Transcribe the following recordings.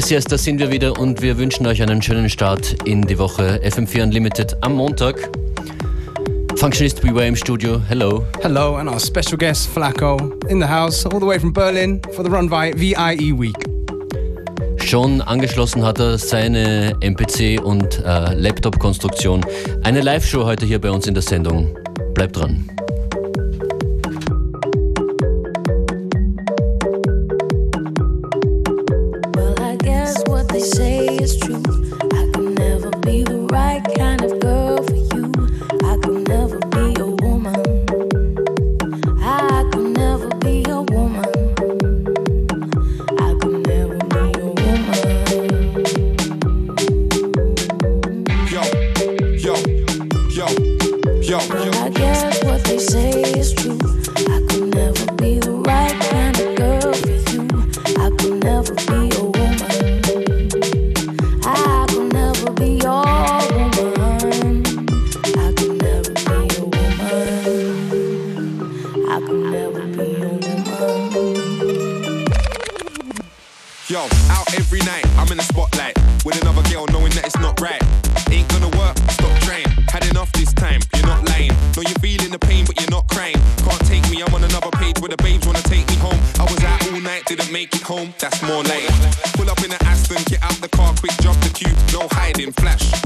Yes, yes, da sind wir wieder und wir wünschen euch einen schönen Start in die Woche. FM4 Unlimited am Montag. Functionist Beware im Studio. Hello. Hello, and our special guest Flacco in the house, all the way from Berlin for the Run by VIE Week. Schon angeschlossen hat er seine MPC und äh, Laptop-Konstruktion. Eine Live-Show heute hier bei uns in der Sendung. Bleibt dran. in flash.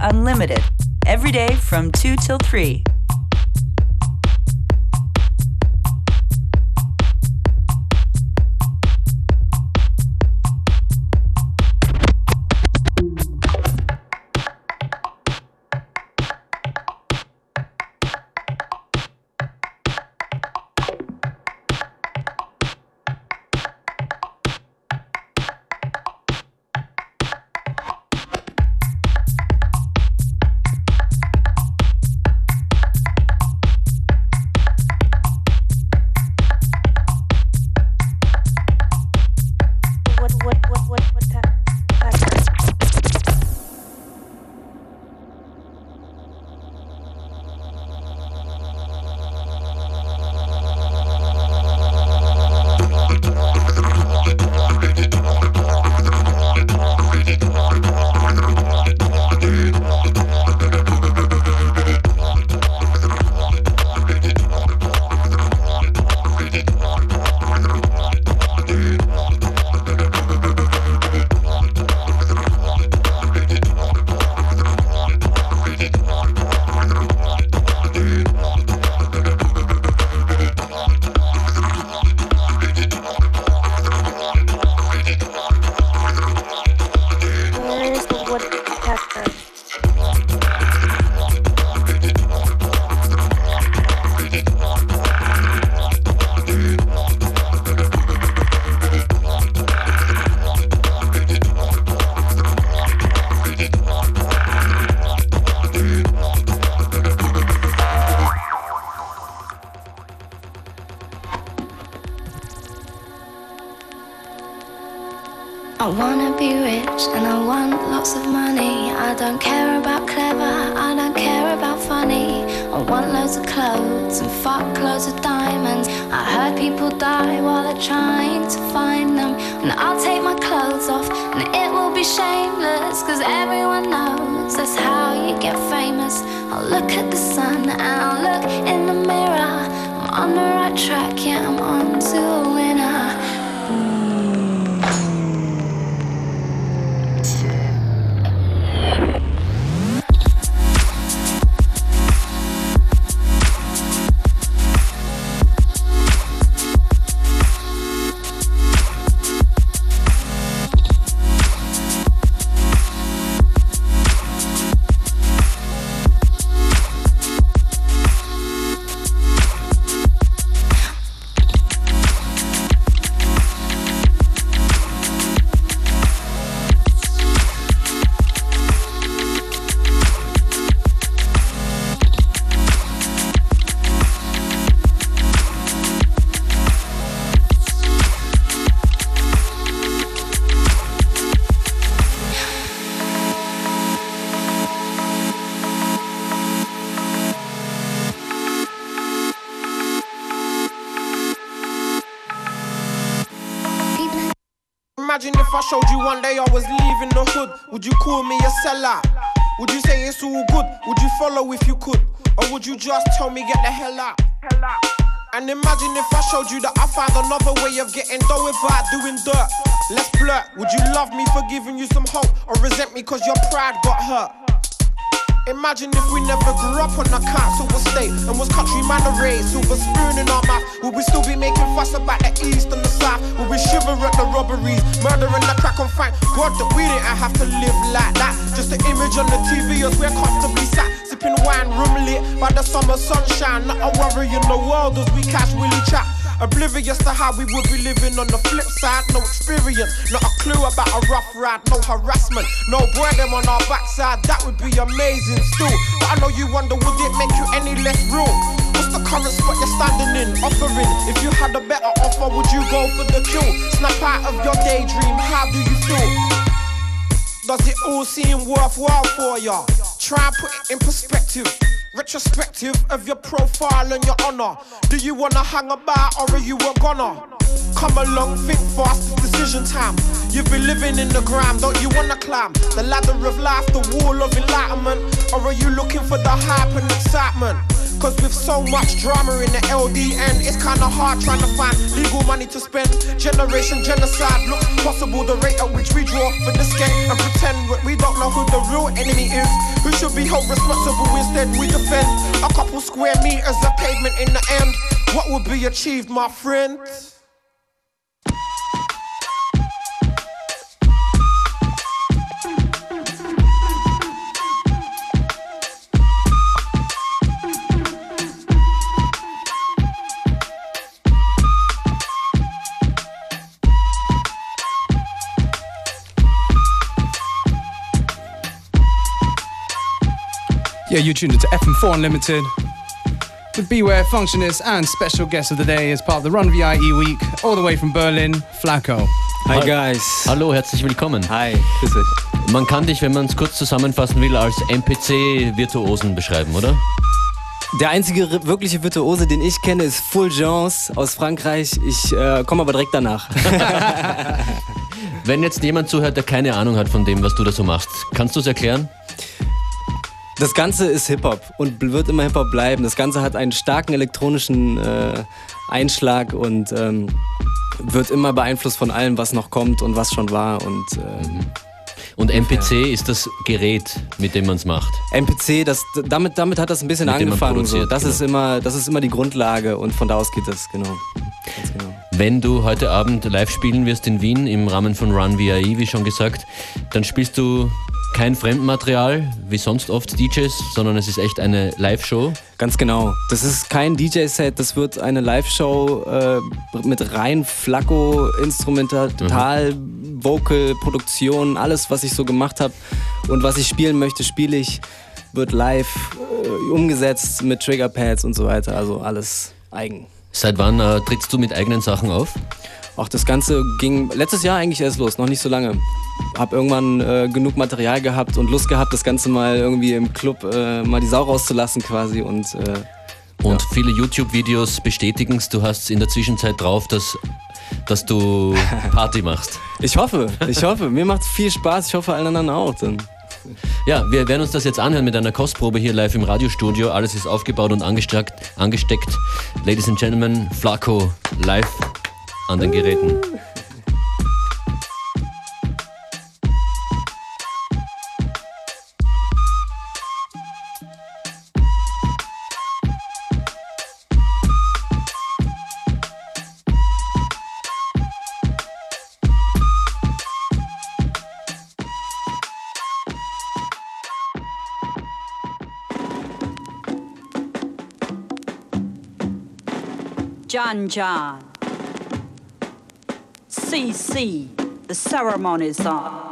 Unlimited. I want loads of clothes and fuck loads of diamonds. I heard people die while they're trying to find them. And I'll take my clothes off and it will be shameless. Cause everyone knows that's how you get famous. I'll look at the sun and I'll look in the mirror. I'm on the right track, yeah, I'm on to a winner. Showed you one day I was leaving the hood, would you call me a sellout? Would you say it's all good? Would you follow if you could? Or would you just tell me get the hell out? And imagine if I showed you that I found another way of getting dough without doing dirt. Let's flirt. Would you love me for giving you some hope? Or resent me cause your pride got hurt? Imagine if we never grew up on a council estate and was countryman raised, silver spoon in our mouth. Would we still be making fuss about the east and the south? Would we shiver at the robberies, murdering the crack on fight? God, that we didn't have to live like that. Just the image on the TV as we're comfortably sat, sipping wine, room lit by the summer sunshine. Not a worry in the world as we casually chat. Oblivious to how we would be living on the flip side. No experience, not a clue about a rough ride. No harassment, no boredom on our backside. That would be amazing still. But I know you wonder, would it make you any less real? What's the current spot you're standing in? Offering. If you had a better offer, would you go for the kill? Snap out of your daydream. How do you feel? Does it all seem worthwhile for ya? Try and put it in perspective. Retrospective of your profile and your honor. Do you wanna hang about or are you a goner? Come along, think fast, decision time. You've been living in the grime, don't you wanna climb the ladder of life, the wall of enlightenment? Or are you looking for the hype and excitement? Cause with so much drama in the LDN, it's kinda hard trying to find legal money to spend. Generation genocide looks possible, the rate at which we draw for this game and pretend we don't know who the real enemy is. Who should be held responsible instead? We defend a couple square meters of pavement in the end. What would be achieved, my friend? Yeah, you tuned into FM4 Unlimited. With Beware, Functionist, and special guest of the day as part of the Run VIE week, all the way from Berlin, Flacco. Hi guys. Hallo, herzlich willkommen. Hi, grüß euch. Man kann dich, wenn man es kurz zusammenfassen will, als MPC-Virtuosen beschreiben, oder? Der einzige wirkliche Virtuose, den ich kenne, ist Fulgence aus Frankreich. Ich äh, komme aber direkt danach. wenn jetzt jemand zuhört, der keine Ahnung hat von dem, was du da so machst, kannst du es erklären? Das Ganze ist Hip-Hop und wird immer Hip-Hop bleiben. Das Ganze hat einen starken elektronischen äh, Einschlag und ähm, wird immer beeinflusst von allem, was noch kommt und was schon war. Und, äh, und MPC ja. ist das Gerät, mit dem man es macht. MPC, das, damit, damit hat das ein bisschen mit angefangen. So. Das, genau. ist immer, das ist immer die Grundlage und von da aus geht das, genau. genau. Wenn du heute Abend live spielen wirst in Wien im Rahmen von Run VIE, wie schon gesagt, dann spielst du kein Fremdmaterial, wie sonst oft DJs, sondern es ist echt eine Live-Show. Ganz genau. Das ist kein DJ-Set, das wird eine Live-Show äh, mit rein Flacco, Instrumental, mhm. Vocal, Produktion, alles, was ich so gemacht habe und was ich spielen möchte, spiele ich, wird live äh, umgesetzt mit Triggerpads und so weiter, also alles eigen. Seit wann äh, trittst du mit eigenen Sachen auf? Auch das Ganze ging letztes Jahr eigentlich erst los, noch nicht so lange. Hab irgendwann äh, genug Material gehabt und Lust gehabt, das Ganze mal irgendwie im Club äh, mal die Sau rauszulassen quasi und äh, und ja. viele YouTube-Videos bestätigen es, du hast in der Zwischenzeit drauf, dass, dass du Party machst. Ich hoffe, ich hoffe. Mir macht es viel Spaß, ich hoffe allen anderen auch. Dann. Ja, wir werden uns das jetzt anhören mit einer Kostprobe hier live im Radiostudio. Alles ist aufgebaut und angesteckt. angesteckt. Ladies and Gentlemen, Flaco live an den Geräten. John John. CC. The ceremonies are.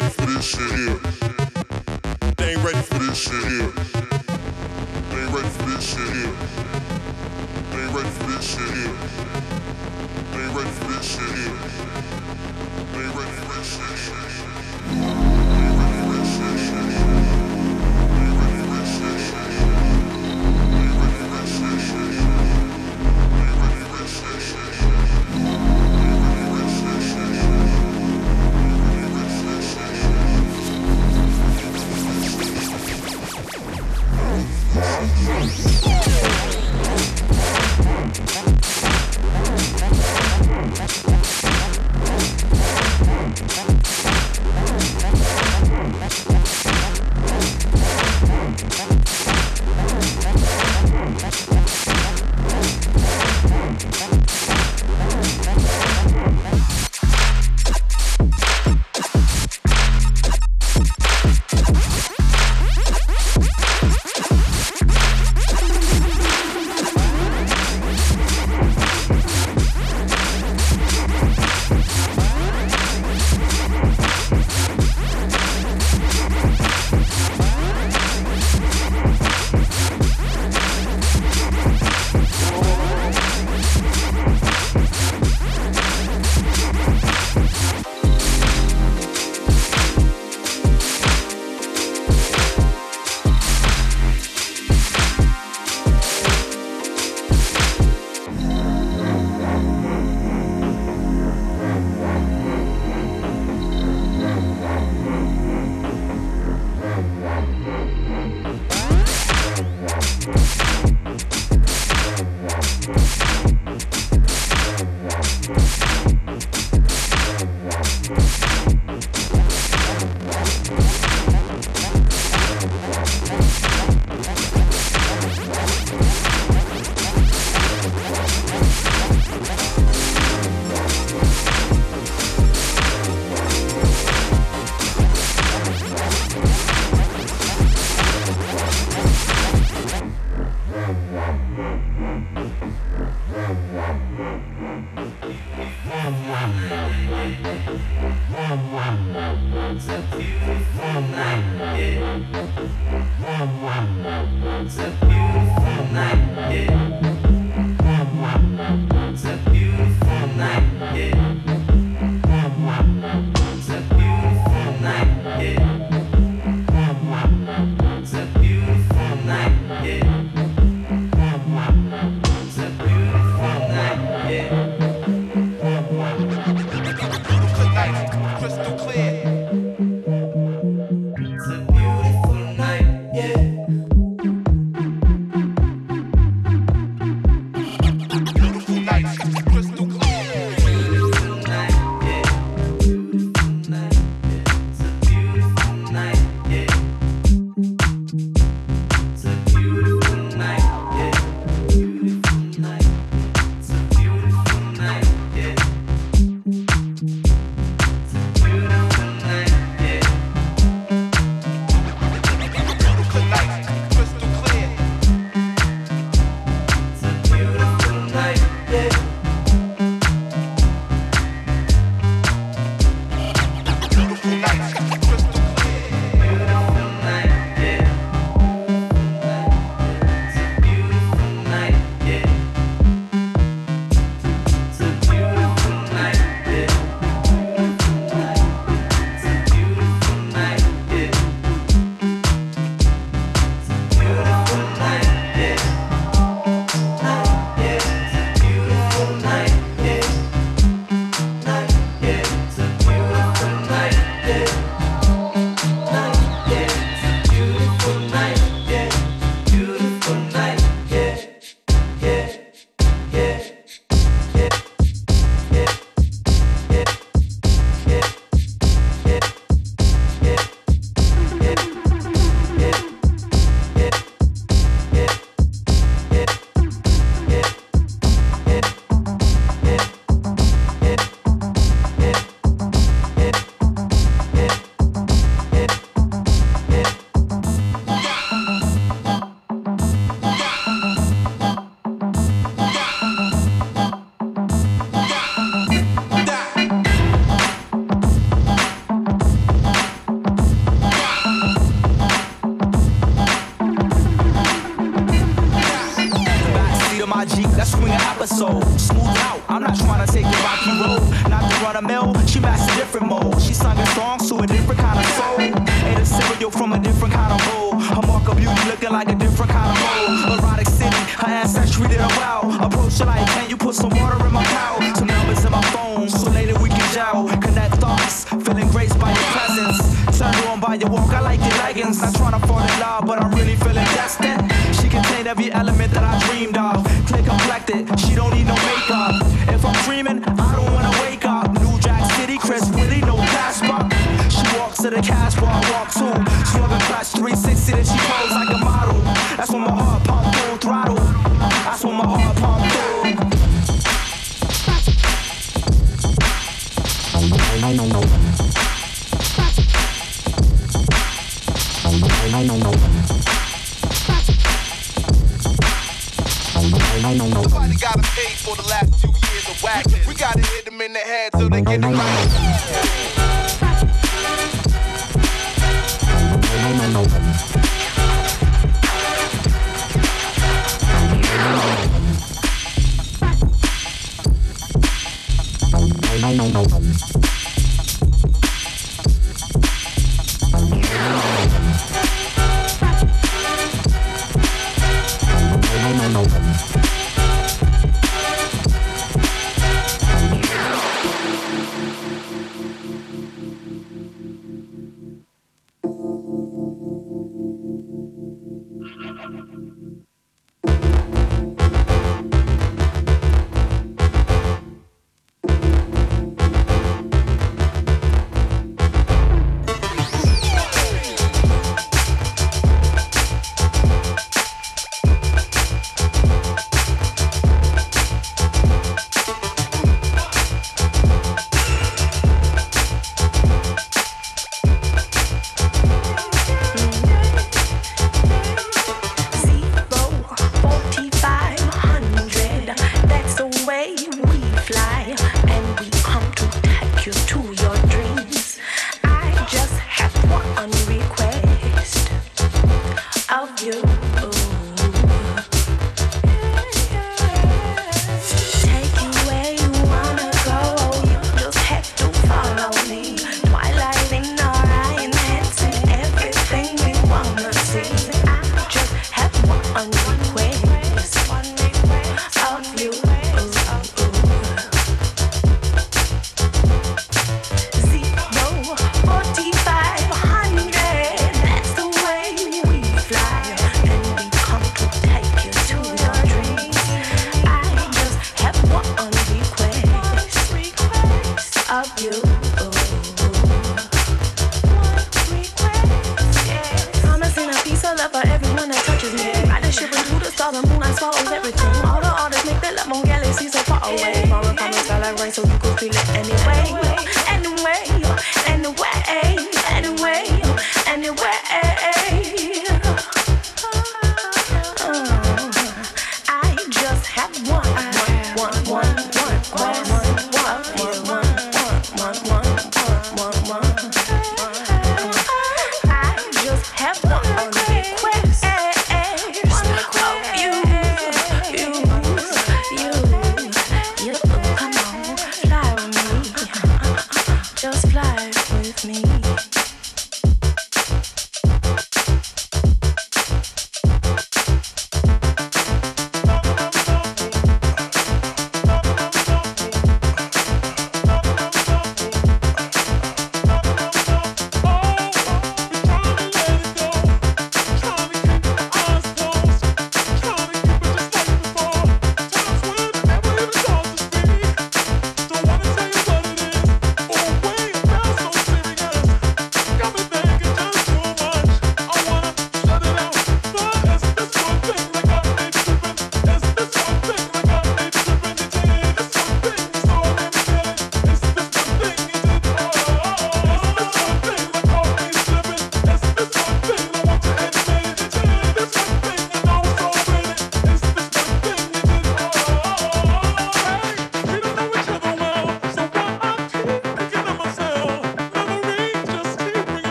ready for this shit here. They ain't ready for this shit here. They ain't ready for this shit here. They ain't ready for this shit here. They ain't ready for this shit here. They ain't ready for this shit here. run a mill. She matched different mold. She sung songs to a different kind of soul. Ate a cereal from a different kind of bowl. Her mark of beauty looking like a different kind of mold. Erotic city, her ancestry did a wow. Approach her like, can you put some water in my cow? Some numbers in my phone, so later we can jowl. Connect thoughts, feeling graced by your presence. Turned on by your walk, I like your leggings. Not trying to fall in love, but I'm really feeling destined. She contained every element that I dreamed of. Clear complected, she don't need no makeup. the cash while I walk too. She on the clutch 360, then she pose like a model. That's when my heart pump full throttle. That's when my heart pump full. Nobody gotta pay for the last two years of whack. We gotta hit them in the head so they get it right.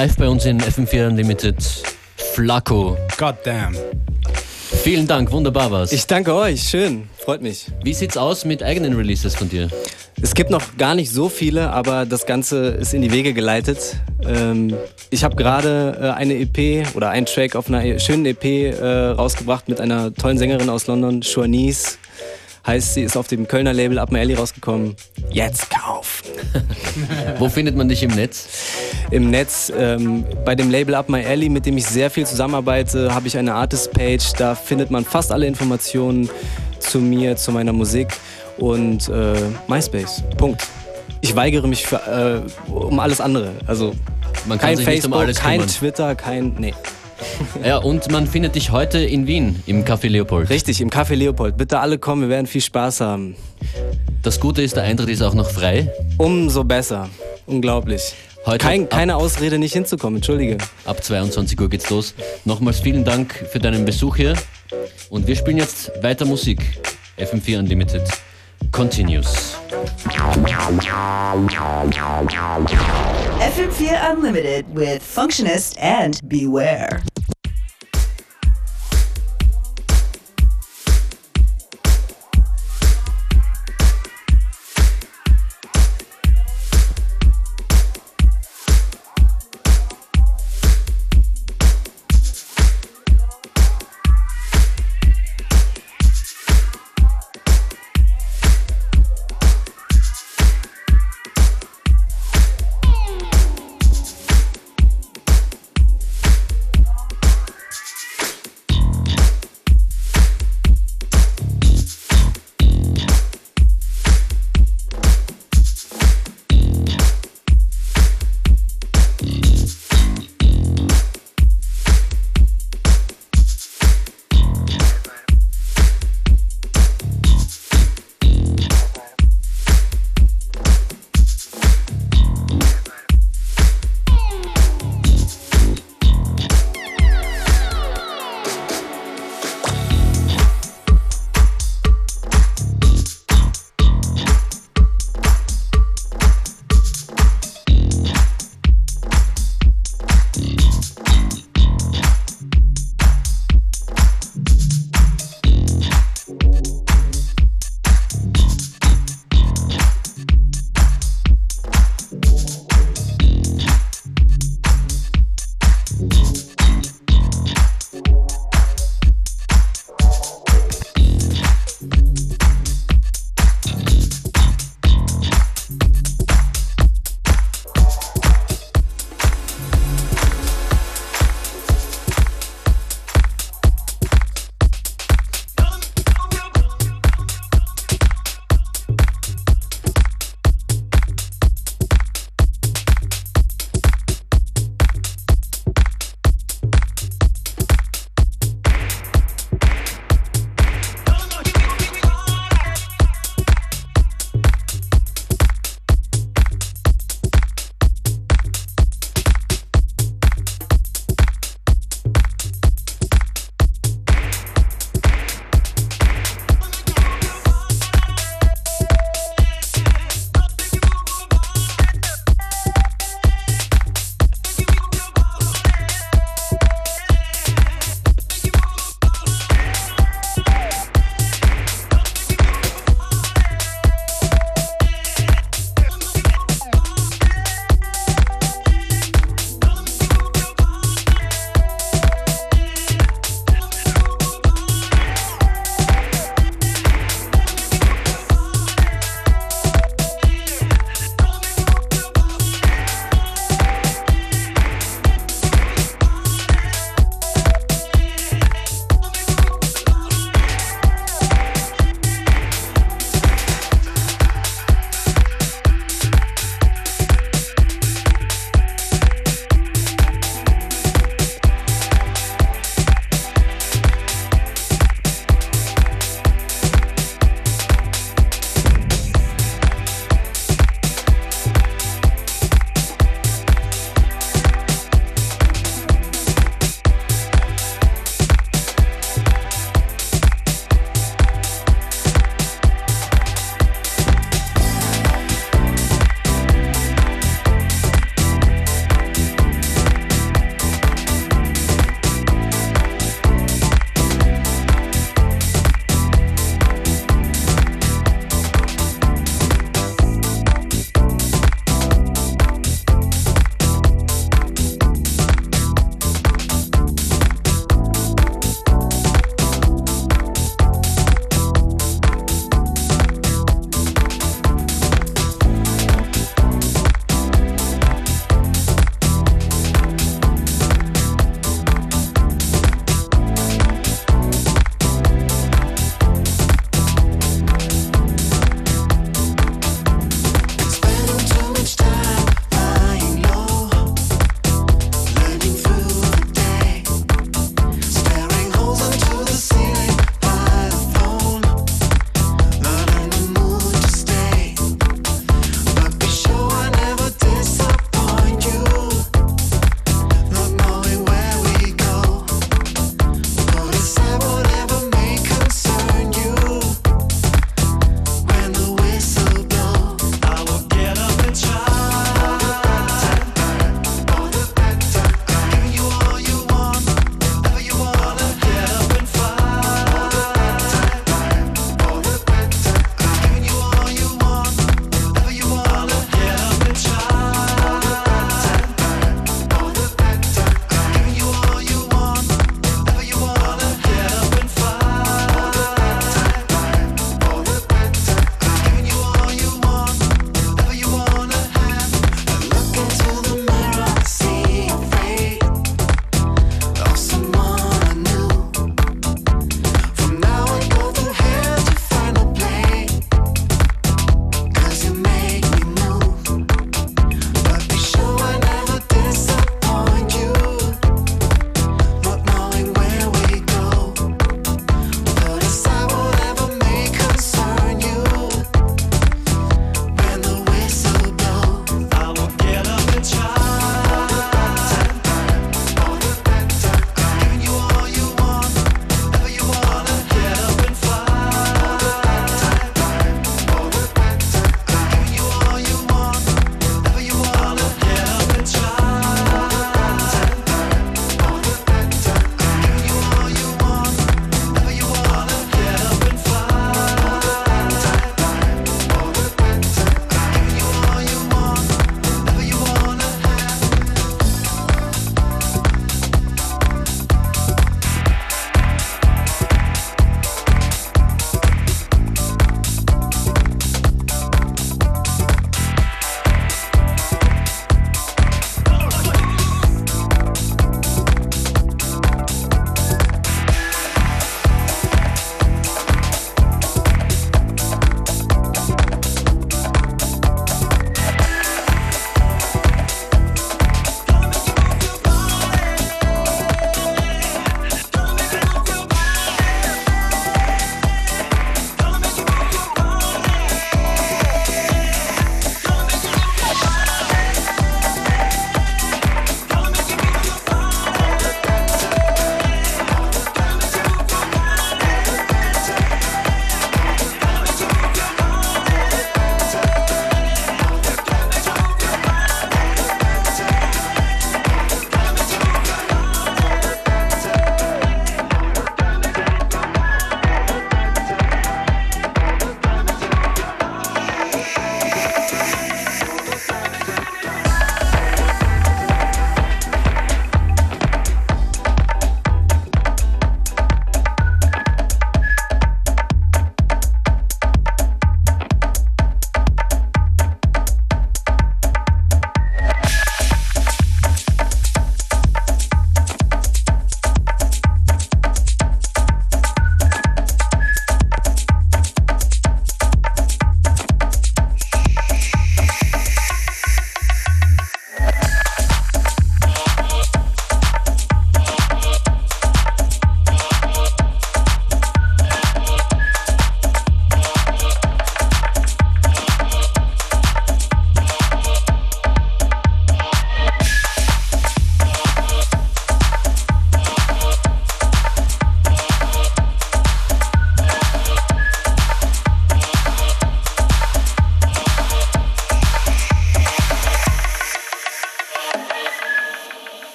Live bei uns in FM4 Unlimited, Flaco. Goddamn. Vielen Dank, wunderbar war's. Ich danke euch, schön, freut mich. Wie sieht's aus mit eigenen Releases von dir? Es gibt noch gar nicht so viele, aber das Ganze ist in die Wege geleitet. Ähm, ich habe gerade äh, eine EP oder einen Track auf einer schönen EP äh, rausgebracht mit einer tollen Sängerin aus London, Shawnees. Heißt, sie ist auf dem Kölner Label Up My Alley rausgekommen. Jetzt kaufen! Wo findet man dich im Netz? Im Netz, ähm, bei dem Label Up My Alley, mit dem ich sehr viel zusammenarbeite, habe ich eine Artist-Page. Da findet man fast alle Informationen zu mir, zu meiner Musik und äh, MySpace. Punkt. Ich weigere mich für, äh, um alles andere. Also Man kann kein sich nicht um Facebook, alles kein. Twitter, kein. Nee. Ja, und man findet dich heute in Wien im Café Leopold. Richtig, im Café Leopold. Bitte alle kommen, wir werden viel Spaß haben. Das Gute ist, der Eintritt ist auch noch frei. Umso besser. Unglaublich. Heute Kein, keine Ausrede, nicht hinzukommen, entschuldige. Ab 22 Uhr geht's los. Nochmals vielen Dank für deinen Besuch hier. Und wir spielen jetzt weiter Musik. FM4 Unlimited continues. FM4 Unlimited with Functionist and Beware.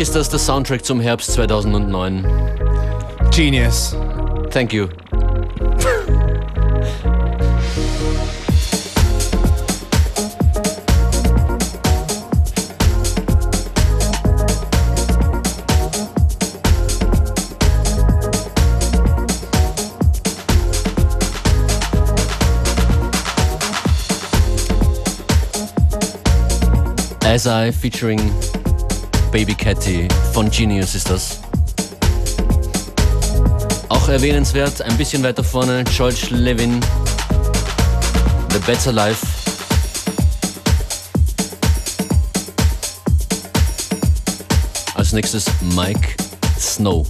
Mich ist das der Soundtrack zum Herbst 2009. Genius. Thank you. As I featuring Baby Catty von Genius ist das. Auch erwähnenswert, ein bisschen weiter vorne, George Levin, The Better Life. Als nächstes Mike Snow.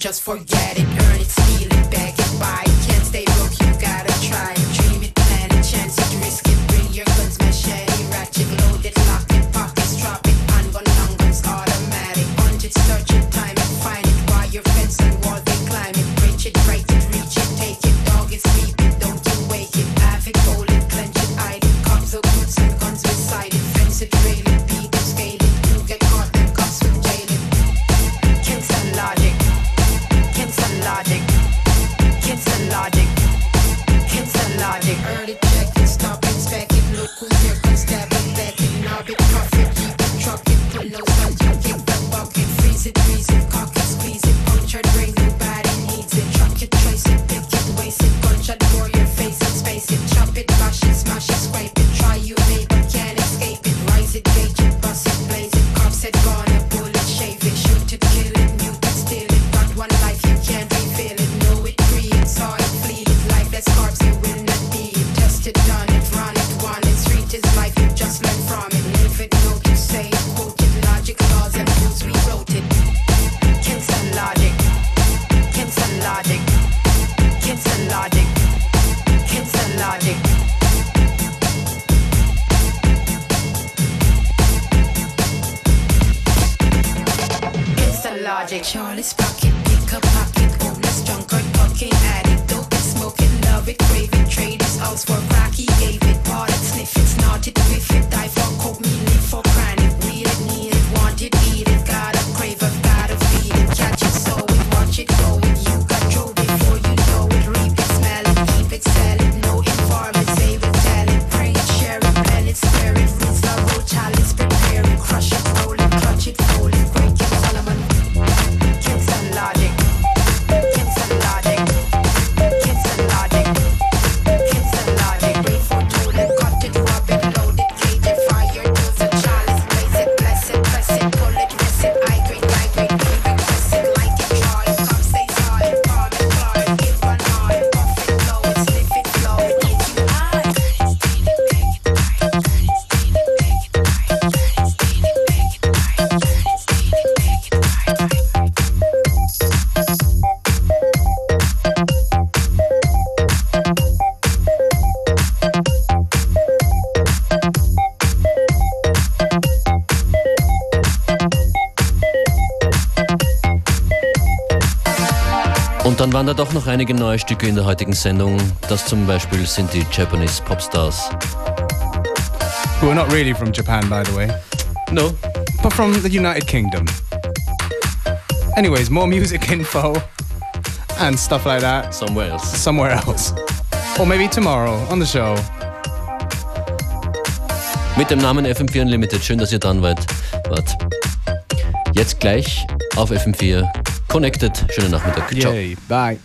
Just forget it, earn it, steal it, beg it, buy it. Can't stay broke, you gotta try it. Dream logic. Charlie's pocket, pick a pocket, homeless, drunkard, fucking addict, dope, smoking, love it, craving, trade is all for waren da doch noch einige neue Stücke in der heutigen Sendung. Das zum Beispiel sind die Japanese Popstars. Who are not really from Japan, by the way, No. but from the United Kingdom. Anyways, more music info and stuff like that Somewhere else. somewhere else. Or maybe tomorrow on the show. Mit dem Namen FM4 Unlimited. Schön, dass ihr wart. wart. Jetzt gleich auf FM4 Connected. Schönen Nachmittag. Ciao. Yay. Bye.